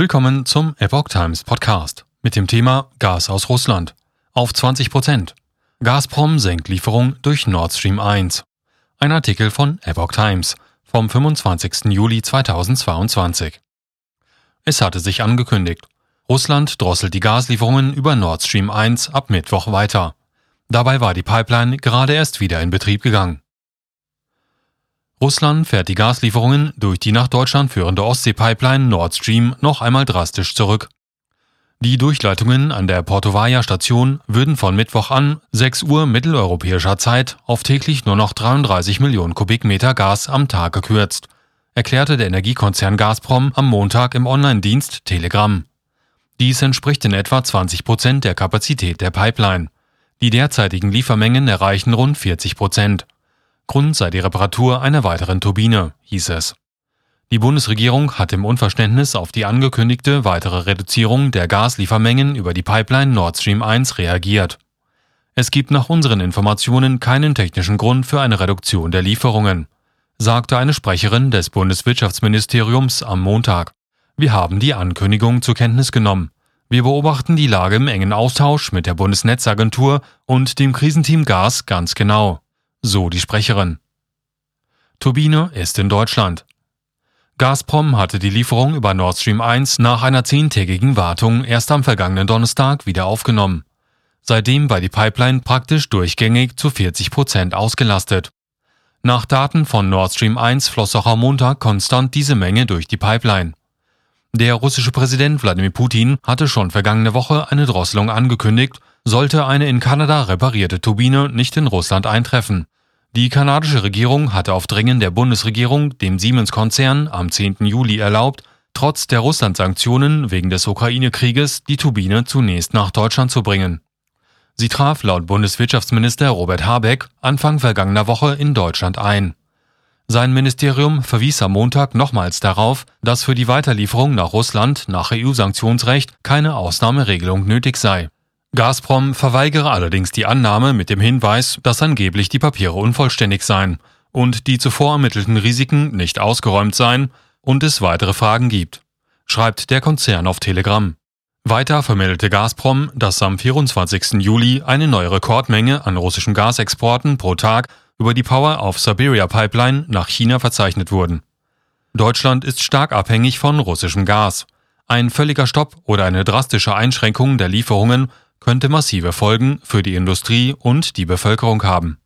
Willkommen zum Epoch Times Podcast mit dem Thema Gas aus Russland auf 20 Prozent. Gazprom senkt Lieferung durch Nord Stream 1. Ein Artikel von Epoch Times vom 25. Juli 2022. Es hatte sich angekündigt. Russland drosselt die Gaslieferungen über Nord Stream 1 ab Mittwoch weiter. Dabei war die Pipeline gerade erst wieder in Betrieb gegangen. Russland fährt die Gaslieferungen durch die nach Deutschland führende Ostsee-Pipeline Nord Stream noch einmal drastisch zurück. Die Durchleitungen an der Portovaya-Station würden von Mittwoch an 6 Uhr mitteleuropäischer Zeit auf täglich nur noch 33 Millionen Kubikmeter Gas am Tag gekürzt, erklärte der Energiekonzern Gazprom am Montag im Online-Dienst Telegram. Dies entspricht in etwa 20 Prozent der Kapazität der Pipeline. Die derzeitigen Liefermengen erreichen rund 40 Prozent. Grund sei die Reparatur einer weiteren Turbine, hieß es. Die Bundesregierung hat im Unverständnis auf die angekündigte weitere Reduzierung der Gasliefermengen über die Pipeline Nord Stream 1 reagiert. Es gibt nach unseren Informationen keinen technischen Grund für eine Reduktion der Lieferungen, sagte eine Sprecherin des Bundeswirtschaftsministeriums am Montag. Wir haben die Ankündigung zur Kenntnis genommen. Wir beobachten die Lage im engen Austausch mit der Bundesnetzagentur und dem Krisenteam Gas ganz genau so die Sprecherin. Turbine ist in Deutschland. Gazprom hatte die Lieferung über Nord Stream 1 nach einer zehntägigen Wartung erst am vergangenen Donnerstag wieder aufgenommen. Seitdem war die Pipeline praktisch durchgängig zu 40 Prozent ausgelastet. Nach Daten von Nord Stream 1 floss auch am Montag konstant diese Menge durch die Pipeline. Der russische Präsident Wladimir Putin hatte schon vergangene Woche eine Drosselung angekündigt, sollte eine in Kanada reparierte Turbine nicht in Russland eintreffen. Die kanadische Regierung hatte auf Drängen der Bundesregierung dem Siemens-Konzern am 10. Juli erlaubt, trotz der Russland-Sanktionen wegen des Ukraine-Krieges die Turbine zunächst nach Deutschland zu bringen. Sie traf laut Bundeswirtschaftsminister Robert Habeck Anfang vergangener Woche in Deutschland ein. Sein Ministerium verwies am Montag nochmals darauf, dass für die Weiterlieferung nach Russland nach EU-Sanktionsrecht keine Ausnahmeregelung nötig sei. Gazprom verweigere allerdings die Annahme mit dem Hinweis, dass angeblich die Papiere unvollständig seien und die zuvor ermittelten Risiken nicht ausgeräumt seien und es weitere Fragen gibt, schreibt der Konzern auf Telegram. Weiter vermeldete Gazprom, dass am 24. Juli eine neue Rekordmenge an russischen Gasexporten pro Tag über die Power of Siberia Pipeline nach China verzeichnet wurden. Deutschland ist stark abhängig von russischem Gas. Ein völliger Stopp oder eine drastische Einschränkung der Lieferungen könnte massive Folgen für die Industrie und die Bevölkerung haben.